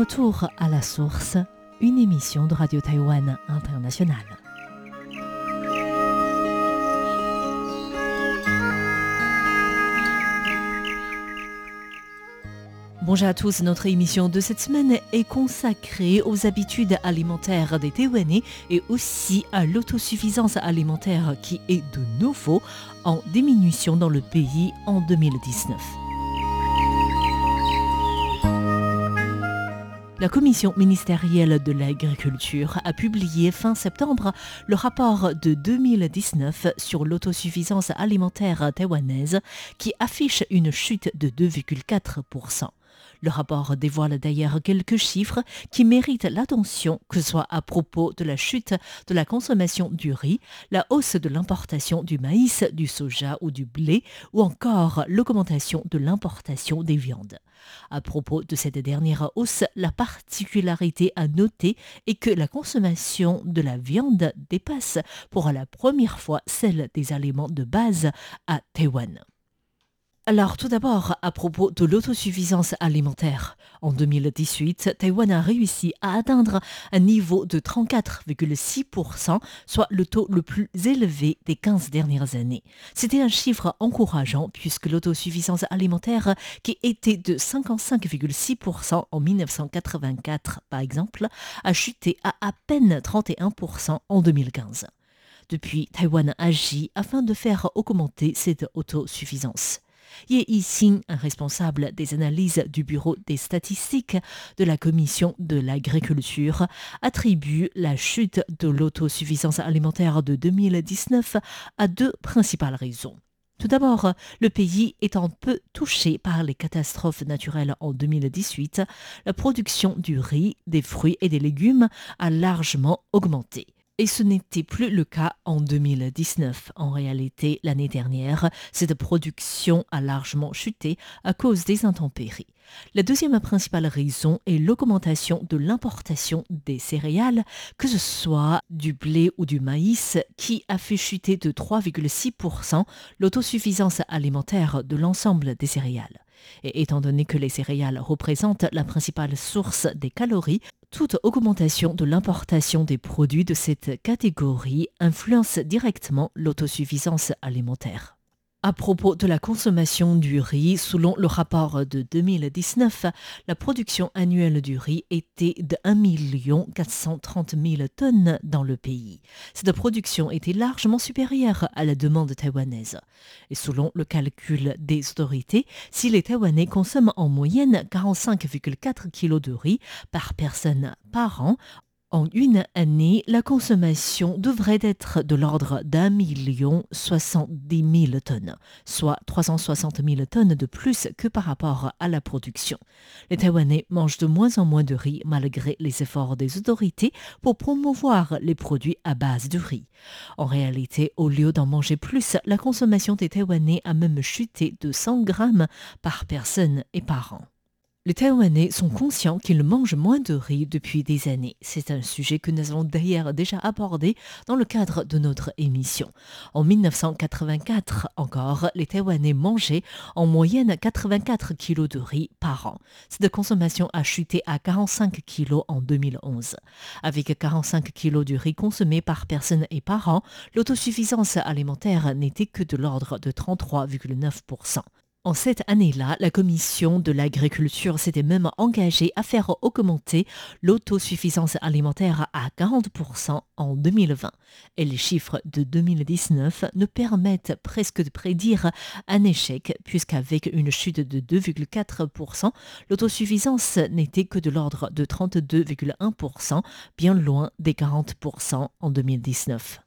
retour à la source, une émission de Radio Taïwan Internationale. Bonjour à tous, notre émission de cette semaine est consacrée aux habitudes alimentaires des Taïwanais et aussi à l'autosuffisance alimentaire qui est de nouveau en diminution dans le pays en 2019. La commission ministérielle de l'agriculture a publié fin septembre le rapport de 2019 sur l'autosuffisance alimentaire taïwanaise qui affiche une chute de 2,4%. Le rapport dévoile d'ailleurs quelques chiffres qui méritent l'attention, que ce soit à propos de la chute de la consommation du riz, la hausse de l'importation du maïs, du soja ou du blé, ou encore l'augmentation de l'importation des viandes. À propos de cette dernière hausse, la particularité à noter est que la consommation de la viande dépasse pour la première fois celle des aliments de base à Taïwan. Alors tout d'abord, à propos de l'autosuffisance alimentaire. En 2018, Taïwan a réussi à atteindre un niveau de 34,6%, soit le taux le plus élevé des 15 dernières années. C'était un chiffre encourageant puisque l'autosuffisance alimentaire, qui était de 55,6% en 1984 par exemple, a chuté à à peine 31% en 2015. Depuis, Taïwan agit afin de faire augmenter cette autosuffisance. Ye Yixing, un responsable des analyses du Bureau des statistiques de la Commission de l'agriculture, attribue la chute de l'autosuffisance alimentaire de 2019 à deux principales raisons. Tout d'abord, le pays étant peu touché par les catastrophes naturelles en 2018, la production du riz, des fruits et des légumes a largement augmenté. Et ce n'était plus le cas en 2019. En réalité, l'année dernière, cette production a largement chuté à cause des intempéries. La deuxième principale raison est l'augmentation de l'importation des céréales, que ce soit du blé ou du maïs, qui a fait chuter de 3,6% l'autosuffisance alimentaire de l'ensemble des céréales. Et étant donné que les céréales représentent la principale source des calories, toute augmentation de l'importation des produits de cette catégorie influence directement l'autosuffisance alimentaire. À propos de la consommation du riz, selon le rapport de 2019, la production annuelle du riz était de 1 430 000 tonnes dans le pays. Cette production était largement supérieure à la demande taïwanaise. Et selon le calcul des autorités, si les Taïwanais consomment en moyenne 45,4 kg de riz par personne par an, en une année, la consommation devrait être de l'ordre d'un million soixante-dix mille tonnes, soit 360 000 tonnes de plus que par rapport à la production. Les Taïwanais mangent de moins en moins de riz malgré les efforts des autorités pour promouvoir les produits à base de riz. En réalité, au lieu d'en manger plus, la consommation des Taïwanais a même chuté de 100 grammes par personne et par an. Les Taïwanais sont conscients qu'ils mangent moins de riz depuis des années. C'est un sujet que nous avons d'ailleurs déjà abordé dans le cadre de notre émission. En 1984 encore, les Taïwanais mangeaient en moyenne 84 kg de riz par an. Cette consommation a chuté à 45 kg en 2011. Avec 45 kg de riz consommé par personne et par an, l'autosuffisance alimentaire n'était que de l'ordre de 33,9%. En cette année-là, la commission de l'agriculture s'était même engagée à faire augmenter l'autosuffisance alimentaire à 40% en 2020. Et les chiffres de 2019 nous permettent presque de prédire un échec, puisqu'avec une chute de 2,4%, l'autosuffisance n'était que de l'ordre de 32,1%, bien loin des 40% en 2019.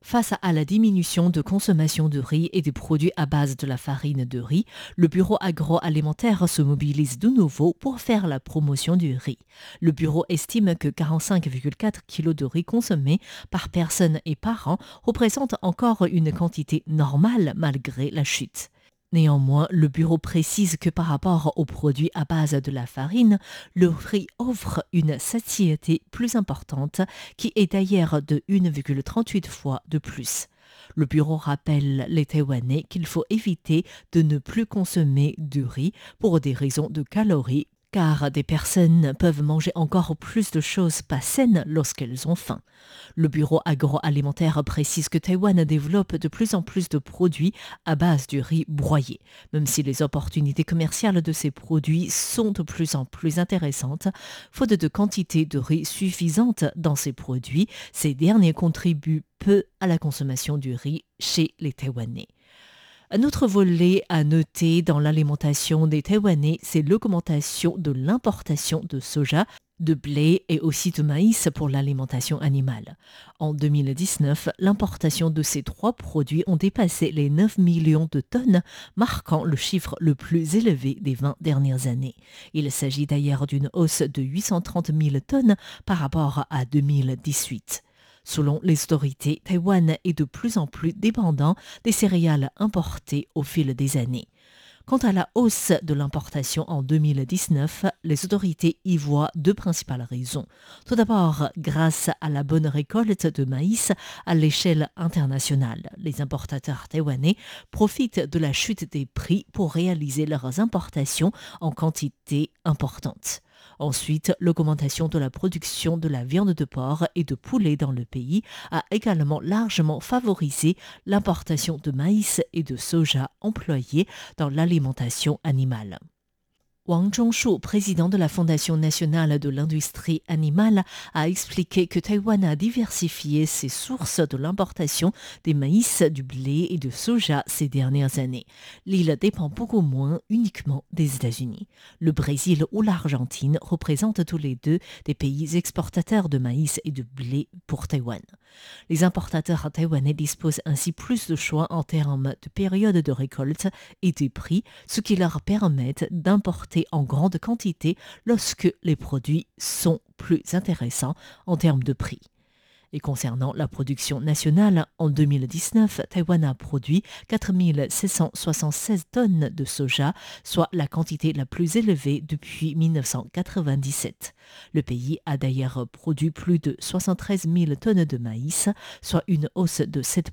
Face à la diminution de consommation de riz et des produits à base de la farine de riz, le Bureau agroalimentaire se mobilise de nouveau pour faire la promotion du riz. Le Bureau estime que 45,4 kg de riz consommés par personne et par an représente encore une quantité normale malgré la chute. Néanmoins, le bureau précise que par rapport aux produits à base de la farine, le riz offre une satiété plus importante qui est d'ailleurs de 1,38 fois de plus. Le bureau rappelle les Taïwanais qu'il faut éviter de ne plus consommer du riz pour des raisons de calories car des personnes peuvent manger encore plus de choses pas saines lorsqu'elles ont faim. Le Bureau agroalimentaire précise que Taïwan développe de plus en plus de produits à base du riz broyé. Même si les opportunités commerciales de ces produits sont de plus en plus intéressantes, faute de quantité de riz suffisante dans ces produits, ces derniers contribuent peu à la consommation du riz chez les Taïwanais. Un autre volet à noter dans l'alimentation des Taïwanais, c'est l'augmentation de l'importation de soja, de blé et aussi de maïs pour l'alimentation animale. En 2019, l'importation de ces trois produits ont dépassé les 9 millions de tonnes, marquant le chiffre le plus élevé des 20 dernières années. Il s'agit d'ailleurs d'une hausse de 830 000 tonnes par rapport à 2018. Selon les autorités, Taïwan est de plus en plus dépendant des céréales importées au fil des années. Quant à la hausse de l'importation en 2019, les autorités y voient deux principales raisons. Tout d'abord, grâce à la bonne récolte de maïs à l'échelle internationale, les importateurs taïwanais profitent de la chute des prix pour réaliser leurs importations en quantité importante. Ensuite, l'augmentation de la production de la viande de porc et de poulet dans le pays a également largement favorisé l'importation de maïs et de soja employés dans l'alimentation animale. Wang Zhongshu, président de la Fondation nationale de l'industrie animale, a expliqué que Taïwan a diversifié ses sources de l'importation des maïs, du blé et du soja ces dernières années. L'île dépend beaucoup moins uniquement des États-Unis. Le Brésil ou l'Argentine représentent tous les deux des pays exportateurs de maïs et de blé pour Taïwan. Les importateurs taïwanais disposent ainsi plus de choix en termes de période de récolte et de prix, ce qui leur permet d'importer en grande quantité lorsque les produits sont plus intéressants en termes de prix. Et concernant la production nationale, en 2019, Taïwan a produit 4676 tonnes de soja, soit la quantité la plus élevée depuis 1997. Le pays a d'ailleurs produit plus de 73 000 tonnes de maïs, soit une hausse de 7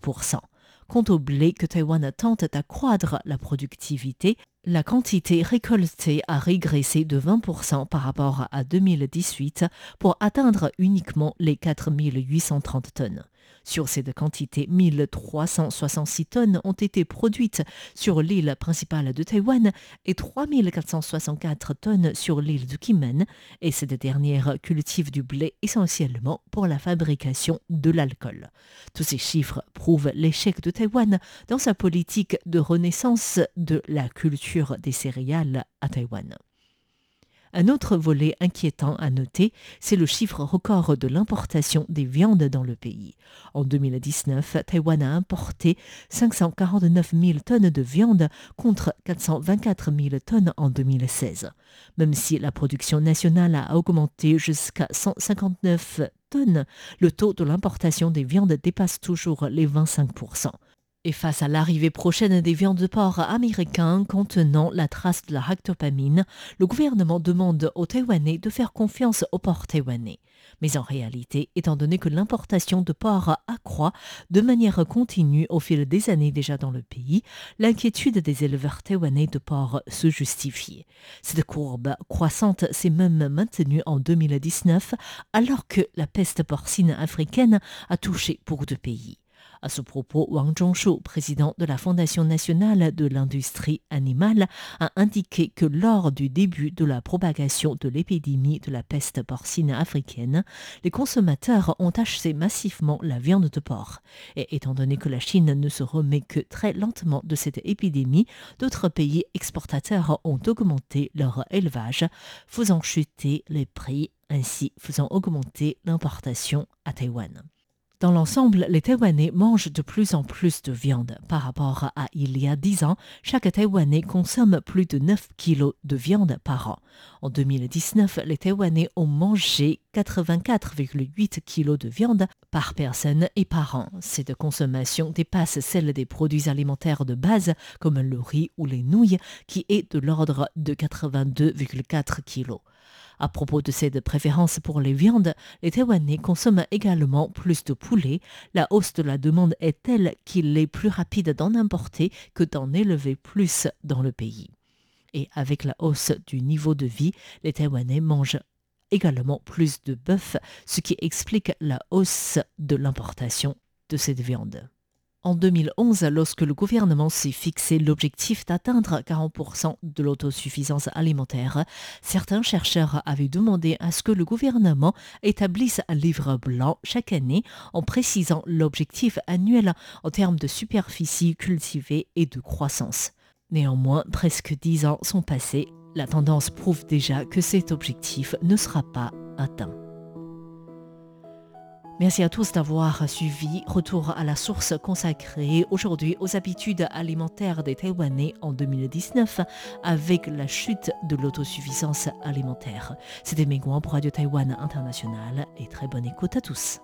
Quant au blé que Taïwan tente d'accroître la productivité, la quantité récoltée a régressé de 20% par rapport à 2018 pour atteindre uniquement les 4830 tonnes. Sur cette quantité, 1366 tonnes ont été produites sur l'île principale de Taïwan et 3464 tonnes sur l'île de Kimen, et cette dernière cultive du blé essentiellement pour la fabrication de l'alcool. Tous ces chiffres prouvent l'échec de Taïwan dans sa politique de renaissance de la culture des céréales à Taïwan. Un autre volet inquiétant à noter, c'est le chiffre record de l'importation des viandes dans le pays. En 2019, Taïwan a importé 549 000 tonnes de viande contre 424 000 tonnes en 2016. Même si la production nationale a augmenté jusqu'à 159 tonnes, le taux de l'importation des viandes dépasse toujours les 25 et face à l'arrivée prochaine des viandes de porc américains contenant la trace de la ractopamine, le gouvernement demande aux Taïwanais de faire confiance au porc taïwanais. Mais en réalité, étant donné que l'importation de porc accroît de manière continue au fil des années déjà dans le pays, l'inquiétude des éleveurs taïwanais de porc se justifie. Cette courbe croissante s'est même maintenue en 2019 alors que la peste porcine africaine a touché beaucoup de pays. À ce propos, Wang Zhongshu, président de la Fondation nationale de l'industrie animale, a indiqué que lors du début de la propagation de l'épidémie de la peste porcine africaine, les consommateurs ont acheté massivement la viande de porc. Et étant donné que la Chine ne se remet que très lentement de cette épidémie, d'autres pays exportateurs ont augmenté leur élevage, faisant chuter les prix, ainsi faisant augmenter l'importation à Taïwan. Dans l'ensemble, les Taïwanais mangent de plus en plus de viande. Par rapport à il y a 10 ans, chaque Taïwanais consomme plus de 9 kilos de viande par an. En 2019, les Taïwanais ont mangé 84,8 kilos de viande par personne et par an. Cette consommation dépasse celle des produits alimentaires de base comme le riz ou les nouilles qui est de l'ordre de 82,4 kilos. À propos de cette préférence pour les viandes, les Taïwanais consomment également plus de poulet. La hausse de la demande est telle qu'il est plus rapide d'en importer que d'en élever plus dans le pays. Et avec la hausse du niveau de vie, les Taïwanais mangent également plus de bœuf, ce qui explique la hausse de l'importation de cette viande. En 2011, lorsque le gouvernement s'est fixé l'objectif d'atteindre 40% de l'autosuffisance alimentaire, certains chercheurs avaient demandé à ce que le gouvernement établisse un livre blanc chaque année en précisant l'objectif annuel en termes de superficie cultivée et de croissance. Néanmoins, presque dix ans sont passés. La tendance prouve déjà que cet objectif ne sera pas atteint. Merci à tous d'avoir suivi. Retour à la source consacrée aujourd'hui aux habitudes alimentaires des Taïwanais en 2019 avec la chute de l'autosuffisance alimentaire. C'était Megouan pour Radio Taïwan International et très bonne écoute à tous.